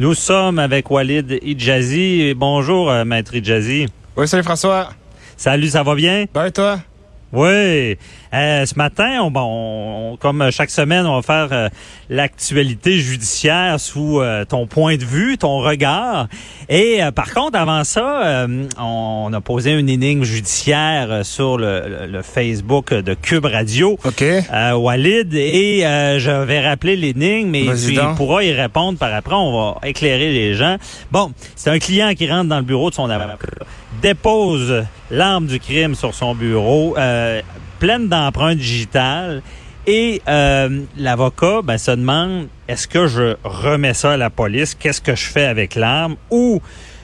Nous sommes avec Walid Idjazi. Bonjour, euh, maître Idjazi. Oui, salut François. Salut, ça va bien? Ben et toi? Oui. Euh, ce matin, on, comme chaque semaine, on va faire euh, l'actualité judiciaire sous euh, ton point de vue, ton regard. Et euh, par contre, avant ça, euh, on a posé une énigme judiciaire euh, sur le, le- le Facebook de Cube Radio. OK. Euh, Walid, et euh, je vais rappeler l'énigme et tu pourras y répondre par après. On va éclairer les gens. Bon, c'est un client qui rentre dans le bureau de son avocat, dépose l'arme du crime sur son bureau, euh, pleine d'empreintes digitales. Et euh, l'avocat ben, se demande est-ce que je remets ça à la police? Qu'est-ce que je fais avec l'arme? Ou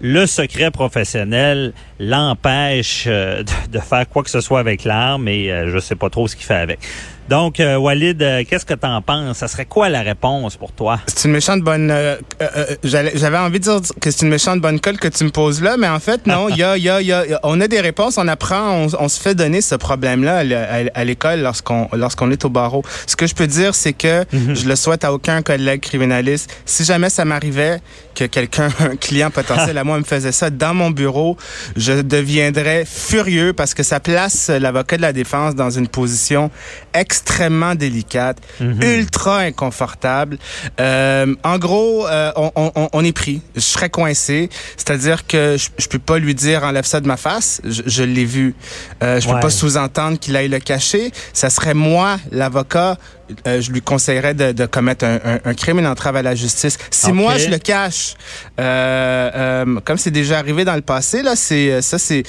le secret professionnel l'empêche euh, de, faire quoi que ce soit avec l'arme et euh, je sais pas trop ce qu'il fait avec. Donc, euh, Walid, euh, qu'est-ce que t'en penses? Ça serait quoi la réponse pour toi? C'est une méchante bonne. euh, euh, J'avais envie de dire que c'est une méchante bonne colle que tu me poses là, mais en fait, non. Il y a, il y a, il y a- on a des réponses, on apprend, on, on se fait donner ce problème-là à l'école lorsqu'on lorsqu'on est au barreau. Ce que je peux dire, c'est que je le souhaite à aucun collègue criminaliste. Si jamais ça m'arrivait que quelqu'un, un client potentiel à moi, me faisait ça dans mon bureau, je deviendrais furieux parce que ça place l'avocat de la défense dans une position extrêmement délicate, ultra inconfortable. Euh, en gros, euh, on, on- on est pris. Je serais coincé. C'est-à-dire que je, je peux pas lui dire enlève ça de ma face. Je, je l'ai vu. Euh, je peux Ouais. pas sous-entendre qu'il aille le cacher. Ça serait moi, l'avocat. Euh, je lui conseillerais de, de commettre un, un, un crime, une entrave à la justice. Si moi je le cache, euh, euh, comme c'est déjà arrivé dans le passé, là, c'est euh, ça, c'est,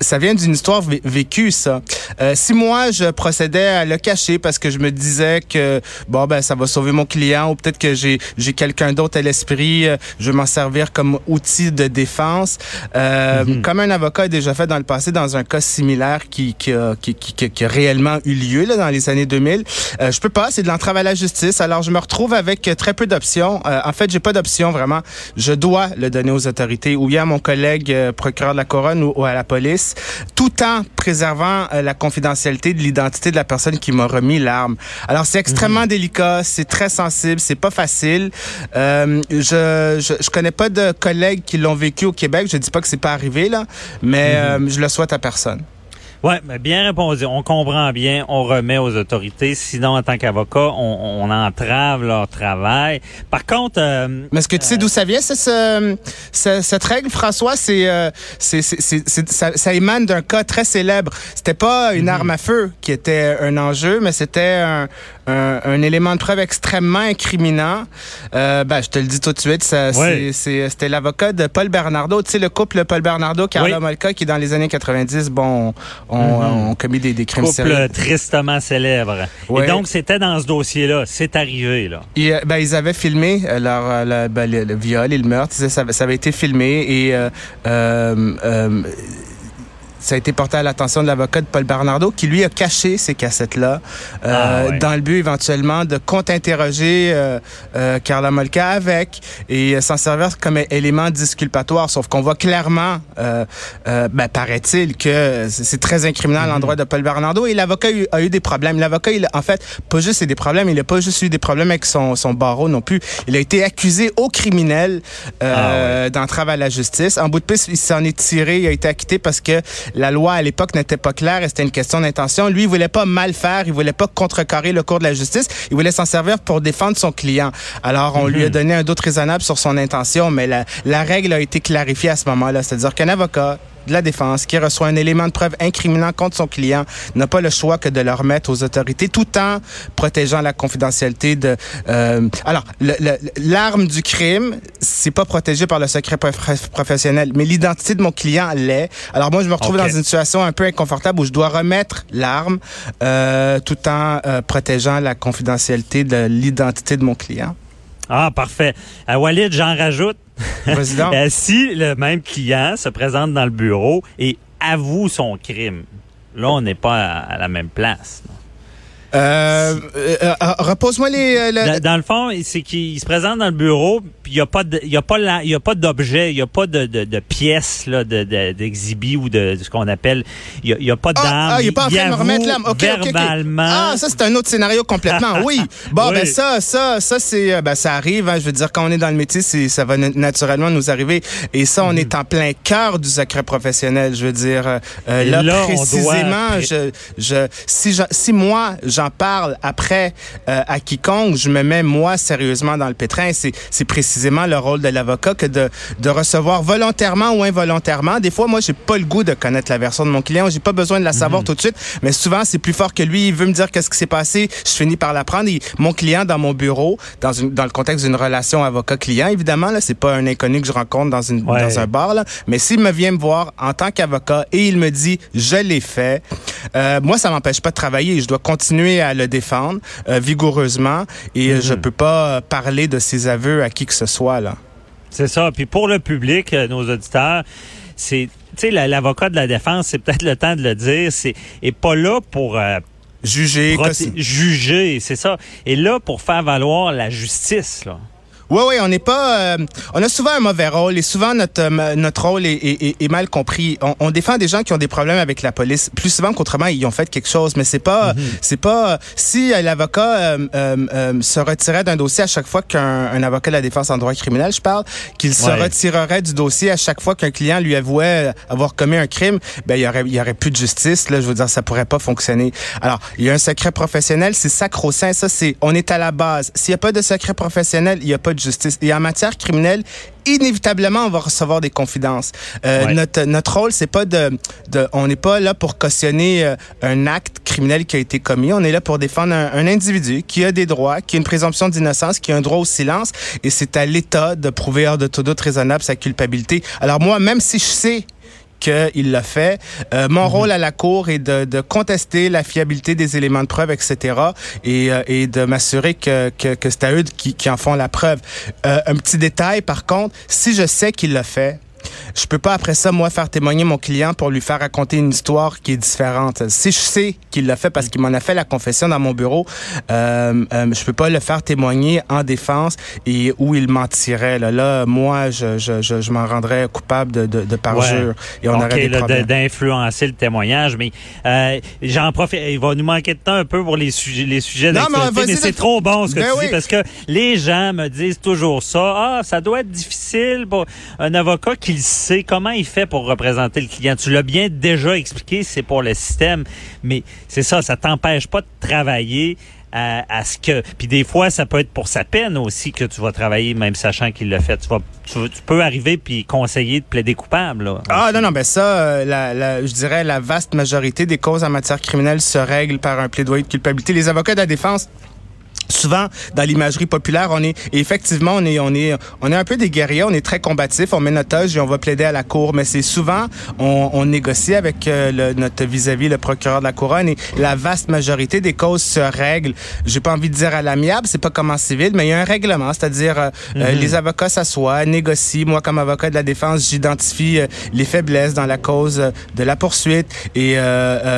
ça vient d'une histoire vé- vécue, ça. Euh, si moi je procédais à le cacher parce que je me disais que bon ben ça va sauver mon client ou peut-être que j'ai j'ai quelqu'un d'autre à l'esprit, euh, je vais m'en servir comme outil de défense, euh, comme un avocat a déjà fait dans le passé dans un cas similaire qui qui a, qui, qui, qui- qui a réellement eu lieu là dans les années 2000. Euh, je peux pas, c'est de l'entrave à la justice. Alors je me retrouve avec très peu d'options. Euh, en fait, j'ai pas d'option vraiment. Je dois le donner aux autorités ou bien à mon collègue euh, procureur de la couronne ou, ou à la police, tout en préservant euh, la confidentialité de l'identité de la personne qui m'a remis l'arme. Alors c'est extrêmement délicat, c'est très sensible, c'est pas facile. Euh, je, je je connais pas de collègues qui l'ont vécu au Québec. Je dis pas que c'est pas arrivé là, mais euh, je le souhaite à personne. Ouais, mais bien répondu. On comprend bien, on remet aux autorités. Sinon, en tant qu'avocat, on, on entrave leur travail. Par contre, euh, Mais est-ce que tu sais d'où ça vient, ce, ce- ce- cette règle, François? C'est, euh, c'est, c'est, c'est- c'est- ça, ça émane d'un cas très célèbre. C'était pas une arme à feu qui était un enjeu, mais c'était un, un, un élément de preuve extrêmement incriminant. Euh, ben, je te le dis tout de suite, ça, Ouais. c'est, c'est- c'était l'avocat de Paul Bernardo. Tu sais, le couple Paul Bernardo, Carla Oui. Molka, qui dans les années 90, bon, ont, ont commis des, des crimes couple sérieux. tristement célèbre. Ouais. Et donc, c'était dans ce dossier-là. C'est arrivé, là. Et, euh, ben, ils avaient filmé euh, leur, euh, le, ben, le, le viol et le meurtre. Ça, avait été filmé et euh, euh, euh, ça a été porté à l'attention de l'avocat de Paul Bernardo qui lui a caché ces cassettes-là euh, Ah, ouais. dans le but éventuellement de contre-interroger euh, euh, Carla Molka avec et euh, s'en servir comme élément disculpatoire. Sauf qu'on voit clairement, euh, ben, paraît-il, que c'est très incriminant à l'endroit de Paul Bernardo et l'avocat a eu, des problèmes. L'avocat, il en fait, pas juste eu des problèmes, il a pas juste eu des problèmes avec son, son barreau non plus. Il a été accusé au criminel euh, d'entrave à la justice. En bout de piste, il s'en est tiré, il a été acquitté parce que la loi à l'époque n'était pas claire et c'était une question d'intention. Lui, il voulait pas mal faire, il voulait pas contrecarrer le cours de la justice, il voulait s'en servir pour défendre son client. Alors, on lui a donné un doute raisonnable sur son intention, mais la, la règle a été clarifiée à ce moment-là. C'est-à-dire qu'un avocat de la défense qui reçoit un élément de preuve incriminant contre son client n'a pas le choix que de le remettre aux autorités tout en protégeant la confidentialité de euh, alors l'arme du crime c'est pas protégé par le secret prof- professionnel mais l'identité de mon client l'est. Alors moi je me retrouve dans une situation un peu inconfortable où je dois remettre l'arme euh, tout en euh, protégeant la confidentialité de l'identité de mon client Ah, parfait. À Walid, j'en rajoute. Vas-y donc. Euh, si le même client se présente dans le bureau et avoue son crime, là, on n'est pas à, à la même place. non? Euh, euh, repose-moi les. Dans, dans, le fond, c'est qu'il se présente dans le bureau, puis il y a pas, il y a pas, il y a pas d'objet, il y a pas de, de, de pièces là, de, d'exhibit ou de, ce qu'on appelle, il y a, a pas d'armes. Ah, ah, il est pas en train de me remettre l'âme. Okay, verbalement. Ah, ça c'est un autre scénario complètement. oui. Bon, ben ça, ça, ça c'est, ben ça arrive. Hein, je veux dire, quand on est dans le métier, c'est, ça va naturellement nous arriver. Et ça, on mm. est en plein cœur du secret professionnel. Je veux dire, euh, là, précisément, je, je, si, je, si moi j'en parle après euh, à quiconque, je me mets moi sérieusement dans le pétrin. C'est, précisément le rôle de l'avocat que de, de recevoir volontairement ou involontairement. Des fois, moi, j'ai pas le goût de connaître la version de mon client. J'ai pas besoin de la savoir mhm. tout de suite. Mais souvent, c'est plus fort que lui. Il veut me dire qu'est-ce qui s'est passé. Je finis par l'apprendre. Mon client dans mon bureau, dans, une, dans le contexte d'une relation avocat-client, évidemment, là, c'est pas un inconnu que je rencontre dans, une, dans un bar. Là. Mais s'il me vient me voir en tant qu'avocat et il me dit je l'ai fait, euh, moi, ça m'empêche pas de travailler. Je dois continuer à le défendre euh, vigoureusement et mhm. je peux pas parler de ses aveux à qui que ce soit là. C'est ça. Puis pour le public, euh, nos auditeurs, c'est, tu sais, l'avocat de la défense, c'est peut-être le temps de le dire, c'est est pas là pour euh, juger, juger, c'est ça. Et là pour faire valoir la justice, là. Oui, oui, on n'est pas. Euh, on a souvent un mauvais rôle et souvent notre euh, notre rôle est, est, est mal compris. On, on, défend des gens qui ont des problèmes avec la police plus souvent qu'autrement ils ont fait quelque chose, mais c'est pas mhm. c'est pas si l'avocat euh, se retirait d'un dossier à chaque fois qu'un avocat de la défense en droit criminel, je parle, qu'il se retirerait du dossier à chaque fois qu'un client lui avouait avoir commis un crime, ben il y aurait il y aurait plus de justice là. Je veux dire, ça pourrait pas fonctionner. Alors il y a un secret professionnel, c'est sacro-saint. Ça c'est on est à la base. S'il y a pas de secret professionnel, il y a pas de justice. Et en matière criminelle, inévitablement, on va recevoir des confidences. Euh, notre, notre rôle, c'est pas de, de on n'est pas là pour cautionner euh, un acte criminel qui a été commis. On est là pour défendre un, un individu qui a des droits, qui a une présomption d'innocence, qui a un droit au silence. Et c'est à l'État de prouver hors de tout doute raisonnable sa culpabilité. Alors moi, même si je sais qu'il l'a fait. Euh, mon mhm. rôle à la Cour est de, de, contester la fiabilité des éléments de preuve, etc. Et, euh, et de m'assurer que, que, que c'est à eux qui, qui, en font la preuve. Euh, un petit détail, par contre, si je sais qu'il l'a fait, je peux pas après ça moi faire témoigner mon client pour lui faire raconter une histoire qui est différente. Si je sais qu'il l'a fait parce qu'il m'en a fait la confession dans mon bureau, euh, euh, je peux pas le faire témoigner en défense et où il mentirait. Là, là moi, je, je, je, je m'en rendrais coupable de, de, de parjure et on aurait des problèmes. d'influencer le témoignage, mais euh, j'en profite. Il va nous manquer de temps un peu pour les sujets, les sujets non, mais, mais c'est trop bon ce que ben tu dis parce que les gens me disent toujours ça. Ah, ça doit être difficile pour un avocat qui c'est comment il fait pour représenter le client. Tu l'as bien déjà expliqué, c'est pour le système, mais c'est ça, ça t'empêche pas de travailler à, ce que puis des fois ça peut être pour sa peine aussi que tu vas travailler même sachant qu'il l'a fait. Tu vas tu, peux arriver puis conseiller de plaider coupable là, ah non non ben ça euh, la, je dirais la vaste majorité des causes en matière criminelle se règlent par un plaidoyer de culpabilité. Les avocats de la défense souvent dans l'imagerie populaire, on est effectivement on est on est on est un peu des guerriers, on est très combatifs, on met notre âge et on va plaider à la cour, mais c'est souvent on, on, négocie avec euh, le, notre vis-à-vis le procureur de la couronne et la vaste majorité des causes se règlent. J'ai pas envie de dire à l'amiable, c'est pas comme en civil, mais il y a un règlement, c'est-à-dire euh, euh, mhm. les avocats s'assoient, négocient. Moi comme avocat de la défense, j'identifie les faiblesses dans la cause de la poursuite et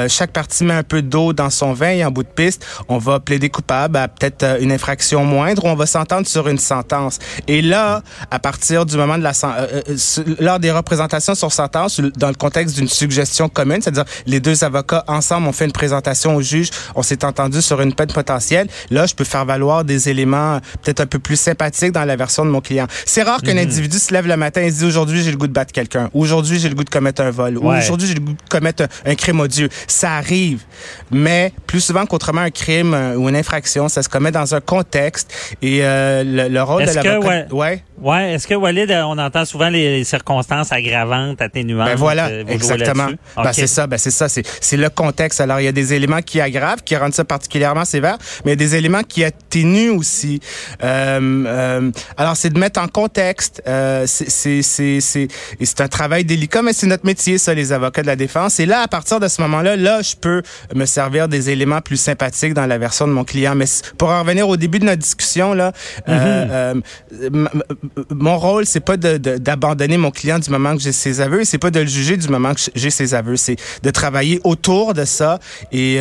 chaque partie met un peu d'eau dans son vin et en bout de piste, on va plaider coupable à peut-être euh, une infraction moindre, on va s'entendre sur une sentence. Et là, à partir du moment de la euh, euh, lors des représentations sur sentence, dans le contexte d'une suggestion commune, c'est-à-dire les deux avocats ensemble ont fait une présentation au juge, on s'est entendu sur une peine potentielle. Là, je peux faire valoir des éléments peut-être un peu plus sympathiques dans la version de mon client. C'est rare qu'un mhm. individu se lève le matin et se dit aujourd'hui j'ai le goût de battre quelqu'un, aujourd'hui j'ai le goût de commettre un vol, ou aujourd'hui j'ai le goût de commettre un, crime odieux. Ça arrive, mais plus souvent qu'autrement un crime ou une infraction, ça se commet dans un contexte et euh, le, rôle de l'avocat. Ouais. ouais. Est-ce que Walid, euh, on entend souvent les, circonstances aggravantes, atténuantes. Ben voilà, euh, exactement. Ben c'est ça, ben c'est ça, c'est le contexte. Alors il y a des éléments qui aggravent, qui rendent ça particulièrement sévère, mais il y a des éléments qui atténuent aussi. Euh, alors c'est de mettre en contexte. C'est c'est c'est c'est un travail délicat, mais c'est notre métier, ça, les avocats de la défense. Et là, à partir de ce moment-là, là, je peux me servir des éléments plus sympathiques dans la version de mon client. Mais pour en revenir au début de notre discussion, là, euh, mhm. mon rôle, c'est pas d'abandonner mon client du moment que j'ai ses aveux, c'est pas de le juger du moment que j'ai ses aveux, c'est de travailler autour de ça. Et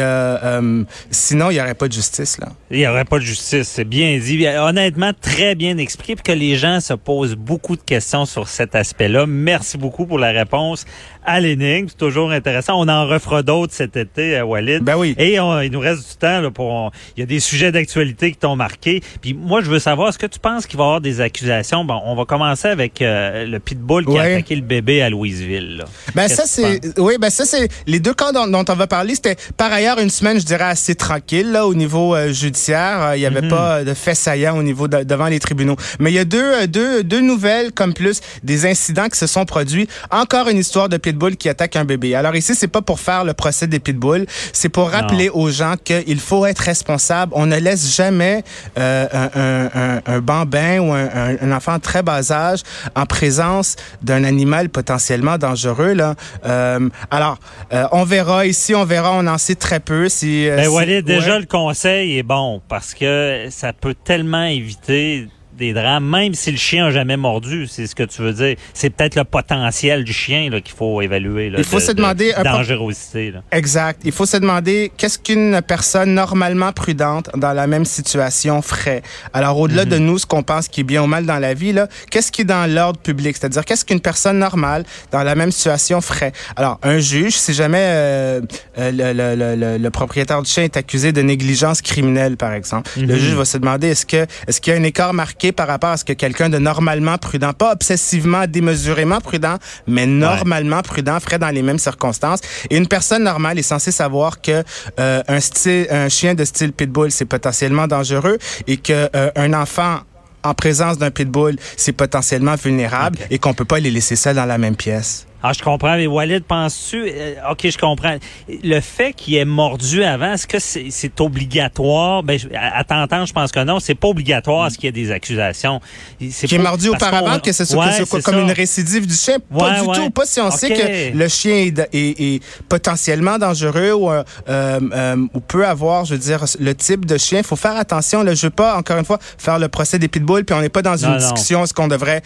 sinon, il y aurait pas de justice là. Il y aurait pas de justice, c'est bien dit. Honnêtement, très bien expliqué, puis que les gens se posent beaucoup de questions sur cet aspect-là. Merci beaucoup pour la réponse à l'énigme. C'est toujours intéressant. On en refera d'autres cet été, euh, Walid. Ben oui. Et il nous reste du temps là, pour. Il y a des sujets d'actualité qui t'ont marqué. Puis moi, je veux savoir, est-ce que tu penses qu'il va y avoir des accusations? Bon, on va commencer avec euh, le pitbull qui a attaqué le bébé à Louisville. Là. Ben ça c'est, oui, ben ça c'est les deux cas dont, on va parler. C'était par ailleurs une semaine, je dirais assez tranquille là au niveau euh, judiciaire. Il n'y avait mhm. pas de faits saillants au niveau devant les tribunaux. Mais il y a deux, deux, deux nouvelles comme plus des incidents qui se sont produits. Encore une histoire de pitbull qui attaque un bébé. Alors ici, c'est pas pour faire le procès des pitbulls, c'est pour rappeler aux gens qu'il faut être responsable. On ne laisse jamais euh, un, un, un, bambin ou un, un, enfant très bas âge en présence d'un animal potentiellement dangereux. Là. Euh, alors, euh, on verra ici, on verra, on en sait très peu. Si, ben, Walid, déjà le conseil est bon parce que ça peut tellement éviter des drames, même si le chien n'a jamais mordu, c'est ce que tu veux dire. C'est peut-être le potentiel du chien qu'il faut évaluer. Là, Il faut se demander... De dangerosité. Là. Exact. Il faut se demander qu'est-ce qu'une personne normalement prudente dans la même situation ferait. Alors, au-delà de mhm. nous, ce qu'on pense qui est bien ou mal dans la vie, qu'est-ce qui est dans l'ordre public? C'est-à-dire, qu'est-ce qu'une personne normale dans la même situation ferait? Alors, un juge, si jamais euh, euh, le, le, le, propriétaire du chien est accusé de négligence criminelle, par exemple, le mhm. juge va se demander est-ce que est-ce qu'il y a un écart marqué par rapport à ce que quelqu'un de normalement prudent, pas obsessivement, démesurément prudent, mais normalement prudent ferait dans les mêmes circonstances. Et une personne normale est censée savoir que euh, un, style, un chien de style pitbull, c'est potentiellement dangereux et que euh, un enfant en présence d'un pitbull, c'est potentiellement vulnérable et qu'on peut pas les laisser seuls dans la même pièce. Ah, je comprends. Mais Walid, penses-tu... Euh, OK, je comprends. Le fait qu'il ait mordu avant, est-ce que c'est obligatoire? Ben, à, t'entendre, je pense que non. C'est pas obligatoire ce qu'il y ait des accusations. Qui est mordu auparavant, que ce soit, comme une récidive du chien? Pas du tout. Pas si on sait que le chien est, potentiellement dangereux ou, euh, euh, ou peut avoir, je veux dire, le type de chien. Il faut faire attention. Là, je veux pas, encore une fois, faire le procès des pitbulls, puis on n'est pas dans une discussion est-ce qu'on devrait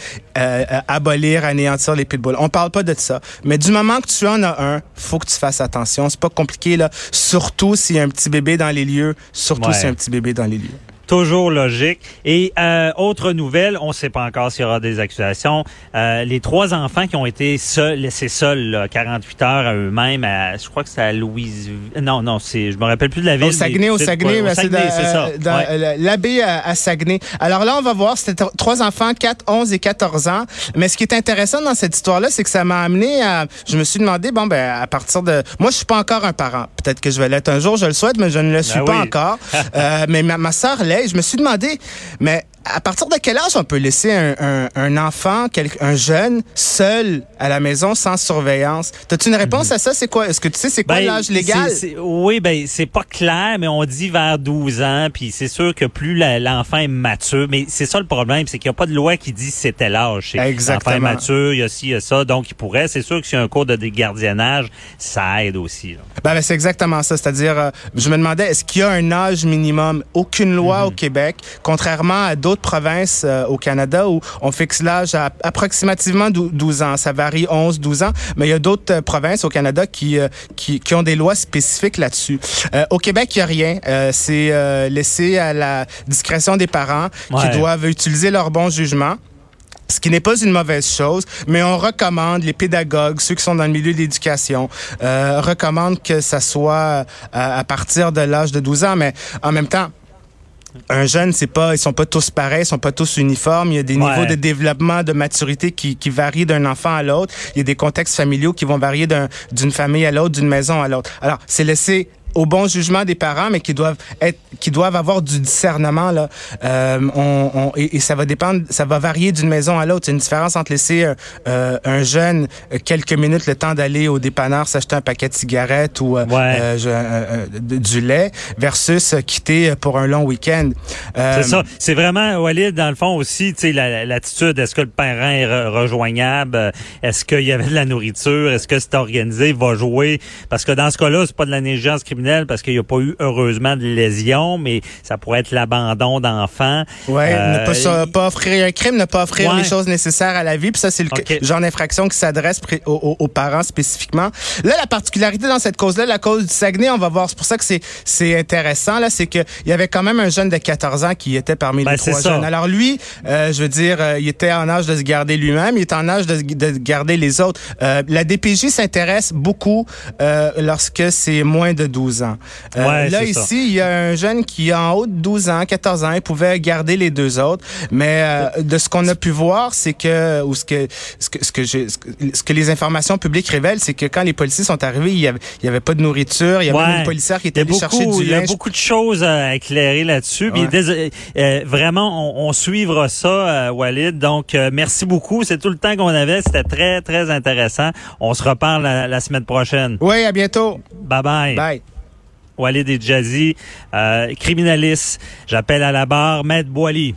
abolir, anéantir les pitbulls? On parle pas de ça mais du moment que tu en as un, faut que tu fasses attention. C'est pas compliqué, là. Surtout s'il y a un petit bébé dans les lieux. Surtout s'il y a un petit bébé dans les lieux. Toujours logique. Et euh, autre nouvelle, on ne sait pas encore s'il y aura des accusations. Euh, les trois enfants qui ont été seuls, laissés seuls là, 48 heures à eux-mêmes, à, je crois que c'est à Louise. Non, non, c'est, je me rappelle plus de la ville. Au Saguenay, au Saguenay, c'est ça. Euh, l'abbé à, Saguenay. Alors là, on va voir, c'était trois enfants, 4, 11 et 14 ans. Mais ce qui est intéressant dans cette histoire-là, c'est que ça m'a amené à, je me suis demandé, bon, ben, à partir de, moi, je suis pas encore un parent. Peut-être que je vais l'être un jour, je le souhaite, mais je ne le suis ben pas encore. euh, mais ma, ma soeur l'est je me suis demandé, mais à partir de quel âge on peut laisser un, un, enfant, un jeune, seul à la maison sans surveillance? As-tu une réponse mhm. à ça? C'est quoi? Est-ce que tu sais c'est quoi ben, l'âge légal? oui, ben c'est pas clair, mais on dit vers 12 ans, puis c'est sûr que plus l'enfant est mature, mais c'est ça le problème, c'est qu'il n'y a pas de loi qui dit c'était l'âge. L'enfant est mature, il y a ci, il y a ça, donc il pourrait. C'est sûr que y a un cours de gardiennage, ça aide aussi. Ben, ben, c'est exactement ça. C'est-à-dire, euh, je me demandais, est-ce qu'il y a un âge minimum? Aucune loi mhm. au Québec, contrairement à d'autres provinces euh, au Canada où on fixe l'âge à approximativement 12 ans. Ça varie 11, 12 ans, mais il y a d'autres euh, provinces au Canada qui, euh, qui, qui, ont des lois spécifiques là-dessus. au Québec, il n'y a rien. C'est laissé à la discrétion des parents qui doivent utiliser leur bon jugement ce qui n'est pas une mauvaise chose, mais on recommande, les pédagogues, ceux qui sont dans le milieu de l'éducation, euh, recommandent que ça soit à, à partir de l'âge de 12 ans, mais en même temps, un jeune, c'est pas, ils sont pas tous pareils, ils sont pas tous uniformes. Il y a des niveaux de développement, de maturité qui, qui varient d'un enfant à l'autre. Il y a des contextes familiaux qui vont varier d'une famille à l'autre, d'une maison à l'autre. Alors, c'est laissé au bon jugement des parents, mais qui doivent être, qui doivent avoir du discernement là. Euh, on, on, et, ça va dépendre, ça va varier d'une maison à l'autre. C'est une différence entre laisser euh, euh un jeune euh, quelques minutes le temps d'aller au dépanneur s'acheter un paquet de cigarettes ou euh, du lait versus quitter pour un long week-end. c'est ça. C'est vraiment Walid dans le fond aussi, tu sais, l'attitude. Est-ce que le parent est rejoignable? Est-ce qu'il y avait de la nourriture? Est-ce que c'est organisé? Va jouer? Parce que dans ce cas-là, c'est pas de la négligence criminelle criminel parce qu'il n'y a pas eu heureusement de lésions, mais ça pourrait être l'abandon d'enfants. Ouais, ne pas, pas, offrir un crime, ne pas offrir les choses nécessaires à la vie. Puis ça, c'est le genre d'infraction qui s'adresse aux, parents spécifiquement. Là, la particularité dans cette cause-là, la cause du Saguenay, on va voir. C'est pour ça que c'est c'est intéressant là, c'est que il y avait quand même un jeune de 14 ans qui était parmi les ben, trois jeunes. Alors lui, euh, je veux dire, euh, il était en âge de se garder lui-même, il était en âge de, de garder les autres. Euh, la DPJ s'intéresse beaucoup euh, lorsque c'est moins de 12 ans. Euh, là ici, il y a un jeune qui en haut de 12 ans, 14 ans, il pouvait garder les deux autres, mais euh, de ce qu'on a pu voir, c'est que ou ce que ce que ce que, ce que les informations publiques révèlent, c'est que quand les policiers sont arrivés, il y avait, il y avait pas de nourriture, il y avait une policière qui était allée chercher du linge. Il y a beaucoup de choses à éclairer là-dessus. Euh, vraiment, on, on, suivra ça, euh, Walid. Donc, euh, merci beaucoup. C'est tout le temps qu'on avait. C'était très, très intéressant. On se reparle la, semaine prochaine. Oui, à bientôt. Bye bye. Bye. Walid et Jazzy, criminaliste. J'appelle à la barre Maître Boily.